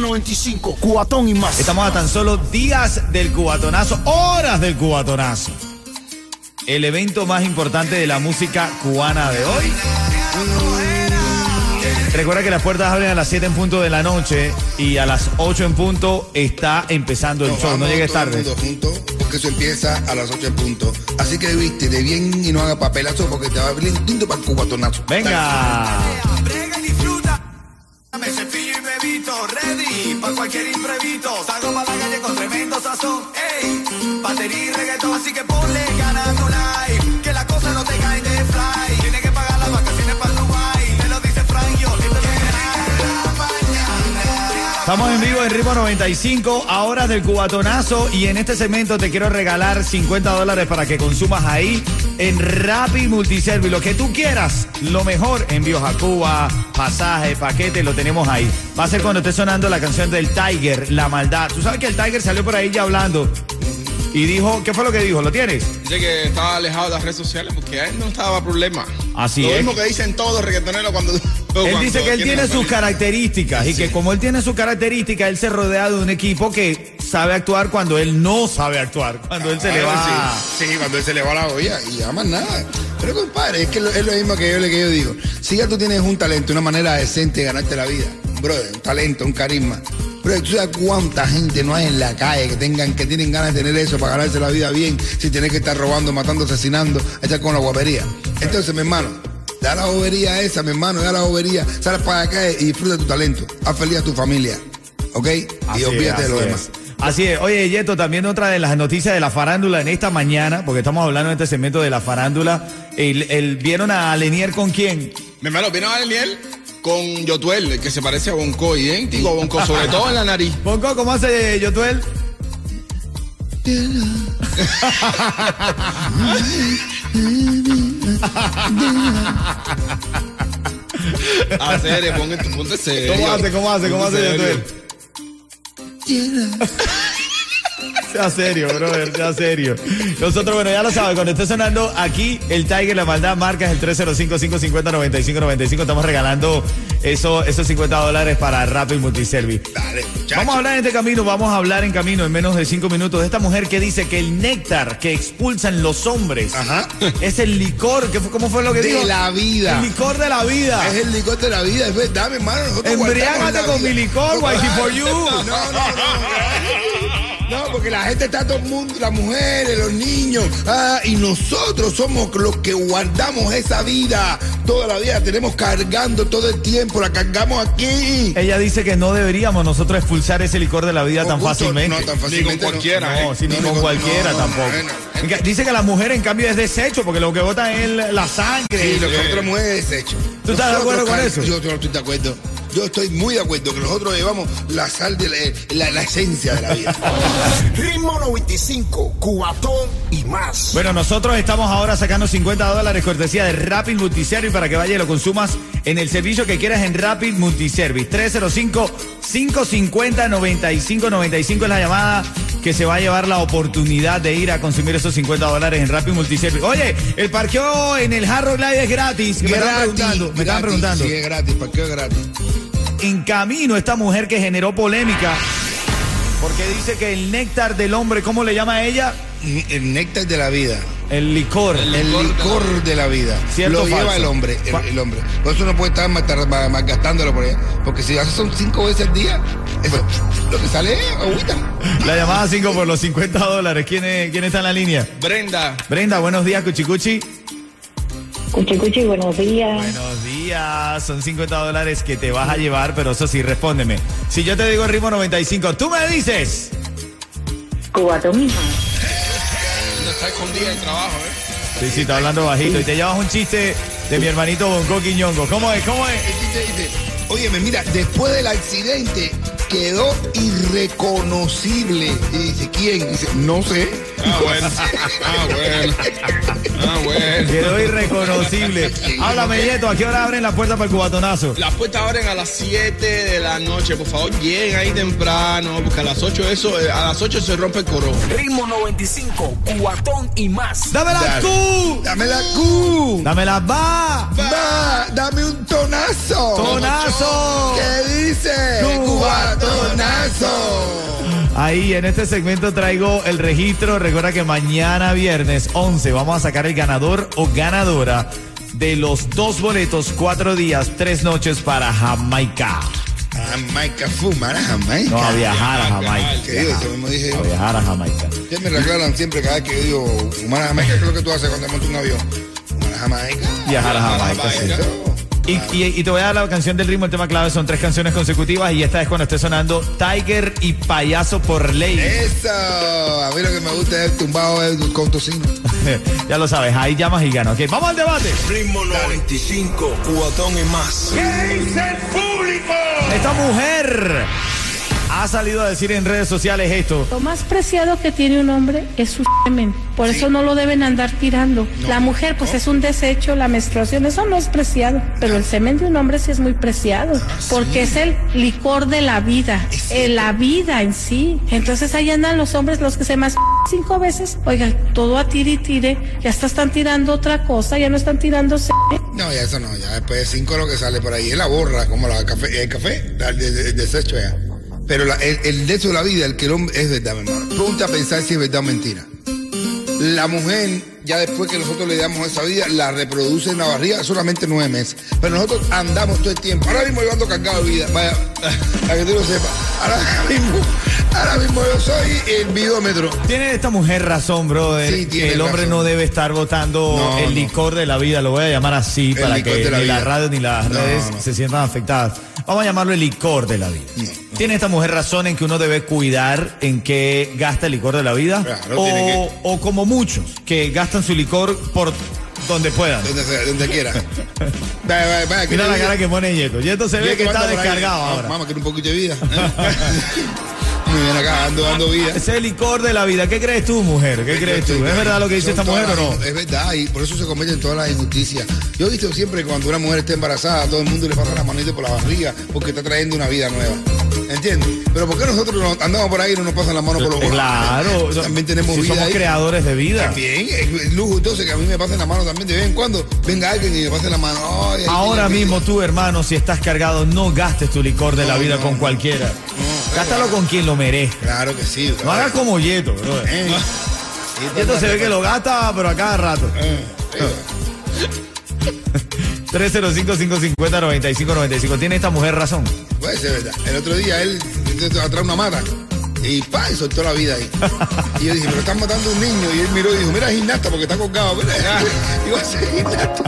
95, cuatón y más. Estamos a tan solo días del cubatonazo, horas del cubatonazo. El evento más importante de la música cubana de hoy. Recuerda que las puertas abren a las 7 en punto de la noche y a las 8 en punto está empezando el show. No llegues tarde. mundo junto, porque eso empieza a las 8 en punto. Así que viste de bien y no haga papelazo porque te va a abrir lindo para el cubatonazo. Venga. Bebito, ready pa' cualquier imprevisto. Salgo pa' la calle con tremendo sazón, ey. Batería y reggaetón, así que ponle ganas tu life. Que las cosas no te caen de fly. Tienes que pagar las vacaciones para Dubai. Te lo dice Frank, yo, la. Estamos en vivo en Ritmo 95, a horas del cubatonazo. Y en este segmento te quiero regalar 50 dólares para que consumas ahí en Rappi Multiservice. Lo que tú quieras, lo mejor. Envíos a Cuba, pasaje, paquete, lo tenemos ahí. Va a ser cuando esté sonando la canción del Tiger, La Maldad. Tú sabes que el Tiger salió por ahí ya hablando. Y dijo, ¿qué fue lo que dijo? ¿Lo tienes? Dice que estaba alejado de las redes sociales porque a él no estaba problema. Así Lo es. mismo que dicen todos los reggaetoneros cuando. Él dice que él tiene sus características y que como él tiene sus características, él se rodea de un equipo que sabe actuar cuando él no sabe actuar, cuando él se le va. Sí, sí, cuando él se le va la olla y ya más nada. Pero compadre, es que es lo mismo que yo, que yo digo. Si ya tú tienes un talento, una manera decente de ganarte la vida, brother, un talento, un carisma. Pero tú sabes cuánta gente no hay en la calle que tengan, que tienen ganas de tener eso para ganarse la vida bien, sin tener que estar robando, matando, asesinando, echar con la guapería. Entonces, mi hermano, da la bobería esa, mi hermano, da la bobería, sales para acá y disfruta tu talento. Haz feliz a tu familia. ¿Ok? Así y olvídate de lo demás. Así es. Oye, Yeto, también otra de las noticias de la farándula en esta mañana, porque estamos hablando en este segmento de la farándula. El, el- ¿Vieron a Lenier con quién? Mi hermano, ¿vieron a Daniel? Con Yotuel, el que se parece a Bonco, idéntico a Bonco, sobre todo en la nariz. Ponco, ¿cómo hace Yotuel? A serio, ponte, ponte serio. ¿Cómo hace, cómo hace, cómo hace serio. Sea serio, brother, sea serio. Nosotros, bueno, ya lo sabes, cuando esté sonando aquí, el Tiger, la maldad, marca es el 305-550-9595. Estamos regalando eso, esos 50 dólares para Rapid Multiservice. Dale, muchacho. Vamos a hablar en este camino, vamos a hablar en camino en menos de cinco minutos de esta mujer que dice que el néctar que expulsan los hombres Ajá. es el licor, ¿qué fue- ¿cómo fue lo que De dijo? la vida. El licor de la vida. Es el licor de la vida, es verdad, mi hermano. Embriágate con vida. mi licor, wifey for you. No, no, no. No, porque la gente está todo el mundo, las mujeres, los niños, ah, y nosotros somos los que guardamos esa vida toda la vida, tenemos cargando todo el tiempo, la cargamos aquí. Ella dice que no deberíamos nosotros expulsar ese licor de la vida tan fácilmente. No, tan fácilmente. Ni con cualquiera, No, ¿eh? sí, ni No, con cualquiera no, no, tampoco. bueno. Dice que la mujer en cambio es desecho porque lo que botan es la- la sangre. Sí, lo que nosotros mujeres es hecho. ¿Tú estás de acuerdo con eso? Yo, yo no estoy de acuerdo. Yo estoy muy de acuerdo que nosotros llevamos la sal de la, la- la esencia de la vida. Ritmo 95, cuatón y más. Bueno, nosotros estamos ahora sacando 50 dólares cortesía de Rapid Multiservice para que vaya y lo consumas en el servicio que quieras en Rapid Multiservice. 305-550-9595 es la llamada que se va a llevar la oportunidad de ir a consumir esos 50 dólares en Rappi Multiservice. Oye, el parqueo en el Jarro Live es gratis. me estaban preguntando. Me estaban preguntando. Sí, es gratis, parqueo es gratis. En camino esta mujer que generó polémica. Porque dice que el néctar del hombre, ¿cómo le llama a ella? El néctar de la vida. El licor. El licor de la vida. ¿Cierto lo lleva falso? el hombre, el, el hombre. Por eso no puede estar malgastándolo por allá. Porque si haces son cinco veces al día, eso, lo que sale es agüita. La llamada 5 por los 50 dólares. ¿Quién, es- ¿Quién está en la línea? Brenda. Brenda, buenos días, Cuchicuchi. Cuchi Cuchi, buenos días. Buenos días, son 50 dólares que te vas a llevar, pero eso sí, respóndeme. Si yo te digo el ritmo 95, tú me dices. Cubatón está escondida en trabajo, ¿eh? Sí, sí, está hablando bajito. Y te llevas un chiste de mi hermanito Bonco Quiñongo. ¿Cómo es? ¿Cómo es? El chiste dice, óyeme, mira, después del accidente quedó irreconocible. Y dice, ¿quién? Dice, no sé. Ah, bueno. Ah, bueno. Ah, bueno. Quedó irreconocible. Háblame, Yeto, ¿a qué hora abren la puerta para el cubatonazo? Las puertas abren a las 7 de la noche. Por favor, lleguen ahí temprano, porque a las 8 eso, eh, a las 8 se rompe el coro. Ritmo 95, cuatón y más. ¡Dame la Dale. Q! Dame la Q. ¡Dame la va! Va, dame un tonazo. ¡Tonazo! ¿Qué dice? Cubatonazo. Ahí en este segmento traigo el registro. Recuerda que mañana viernes 11 vamos a sacar el ganador o ganadora de los dos boletos, cuatro días, tres noches para Jamaica. Jamaica, fumar a Jamaica. No, a viajar a Jamaica. ¿Qué digo? Eso mismo dije A viajar a Jamaica. ¿Qué me reclaran siempre cada vez que yo digo fumar a Jamaica? ¿Qué es lo que tú haces cuando montas un avión? Fumar a Jamaica. Viajar a Jamaica, sí. Y, y- y te voy a dar la canción del ritmo, el tema clave son tres canciones consecutivas y esta es cuando esté sonando Tiger y Payaso por ley. Eso. A mí lo que me gusta es el tumbado del- con tocino. ya lo sabes, ahí llamas y ganas. Ok, vamos al debate. Ritmo 95, cuatón y más. Esta mujer ha salido a decir en redes sociales esto. Lo más preciado que tiene un hombre es su semen. Por eso no lo deben andar tirando. la mujer, pues es un desecho, la menstruación, eso no es preciado. Pero el semen de un hombre sí es muy preciado. porque es el licor de la vida. eh, la vida en sí. Entonces ahí andan los hombres, los que se más cinco veces. Oiga, todo a tire y tire. Ya hasta están tirando otra cosa, ya no están tirando semen. No, ya eso no. Ya después de cinco lo que sale por ahí es la borra, como la café, el café, el, el- el desecho ya. Pero la- el, el de eso de la vida, el que el hombre es verdad, mi hermano. Pregunta a pensar si es verdad o mentira. La mujer, ya después que nosotros le damos esa vida, la reproduce en la barriga solamente nueve meses. Pero nosotros andamos todo el tiempo. Ahora mismo yo ando cargado de vida. Vaya, para que tú lo sepas. Ahora mismo, ahora mismo yo soy el bidómetro. Tiene esta mujer razón, brother. Sí, que el hombre razón. no debe estar votando No, el no. licor de la vida, lo voy a llamar así El para que la ni la vida. radio ni las No, redes se sientan afectadas. Vamos a llamarlo el licor de la vida. ¿Tiene esta mujer razón en que uno debe cuidar en qué gasta el licor de la vida? Claro, o, tiene o como muchos, que gastan su licor por donde puedan. Donde, sea, donde quiera. Vaya, vaya, vaya, que Mira la cara que pone Yeto. Yeto se ve que está descargado Ah, ahora. Mamá, quiero un poquito de vida. Muy bien acá, ando dando vida. Es el licor de la vida. ¿Qué crees tú, mujer? ¿Qué crees tú? ¿Es verdad lo que dice Son esta mujer o no? las- Es verdad, y por eso se cometen todas las injusticias. Yo he visto siempre que cuando una mujer está embarazada, a todo el mundo le pasa la manita por la barriga porque está trayendo una vida nueva. ¿Entiendes? Pero ¿por qué nosotros no- andamos por ahí y no nos pasan la mano por los? Claro. También tenemos si vida somos ahí. creadores de vida. También, es lujo entonces que a mí me pasen la mano también de vez en cuando. Venga alguien y me pase la mano. Ay, Ahora mismo tú, hermano, si estás cargado, no gastes tu licor de la vida no, con no. cualquiera. Gástalo con quien lo merezca. Claro que sí. No hagas como Yeto, bro. Eh. Yeto se ve que lo gasta, pero a cada rato. Eh, eh. 305-550-9595. ¿Tiene esta mujer razón? Puede ser verdad. El otro día él intentó atrás una mata y pa, y soltó la vida ahí. Y yo dije, pero están matando a un niño. Y él miró y dijo, mira, gimnasta porque está colgado. Mira, iba a ser gimnasta.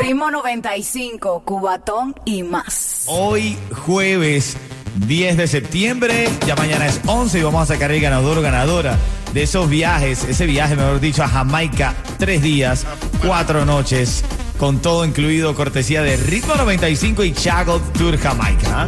Ritmo 95, Cubatón y más. Hoy, jueves 10 de septiembre, ya mañana es 11 y vamos a sacar el ganador o ganadora de esos viajes, ese viaje, mejor dicho, a Jamaica, tres días, cuatro noches, con todo incluido, cortesía de Ritmo 95 y Chago Tour Jamaica. ¿ah?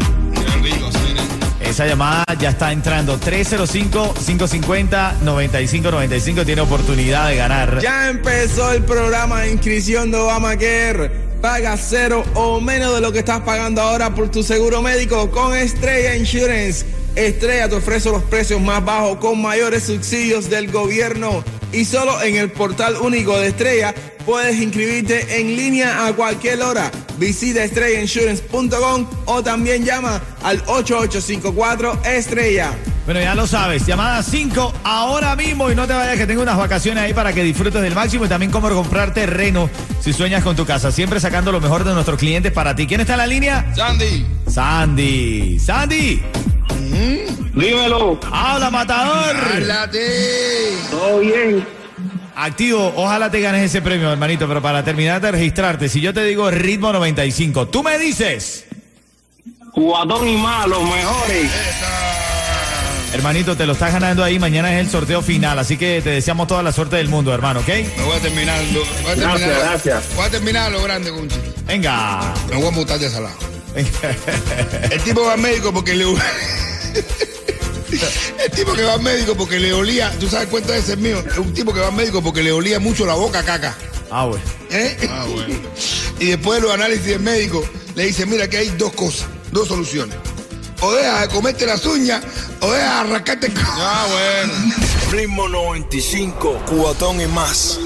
Esa llamada ya está entrando. 305-550-9595 tiene oportunidad de ganar. Ya empezó el programa de inscripción de Obamacare. Paga cero o menos de lo que estás pagando ahora por tu seguro médico con Estrella Insurance. Estrella te ofrece los precios más bajos con mayores subsidios del gobierno. Y solo en el portal único de Estrella puedes inscribirte en línea a cualquier hora. Visita estrellainsurance.com o también llama al 8854 Estrella. Bueno, ya lo sabes, llamada 5 ahora mismo y no te vayas que tengo unas vacaciones ahí para que disfrutes del máximo y también cómo comprar terreno si sueñas con tu casa, siempre sacando lo mejor de nuestros clientes para ti. ¿Quién está en la línea? Sandy. Sandy. Sandy. Dímelo. Habla, matador. ¡Háblate! Todo bien. Activo, ojalá te ganes ese premio, hermanito, pero para terminar de registrarte, si yo te digo ritmo 95, tú me dices, Cubatón y más, los mejores. Hermanito, te lo estás ganando ahí, mañana es el sorteo final, así que te deseamos toda la suerte del mundo, hermano, ¿ok? Me voy a terminar. lo- Voy a Gracias, terminar, gracias. Voy a terminar lo grande, Conchi. Venga. Me voy a mutar de salado. El tipo va al médico porque le. El tipo que va al médico porque le olía. ¿Tú sabes cuánto es el mío? Es un tipo que va al médico porque le olía mucho la boca a caca. Ah, bueno. ¿Eh? Y después de los análisis del médico le dice, mira que hay dos cosas, dos soluciones. O deja de comerte las uñas o deja de arrancarte el Ah, bueno. Ritmo 95, cubatón y más.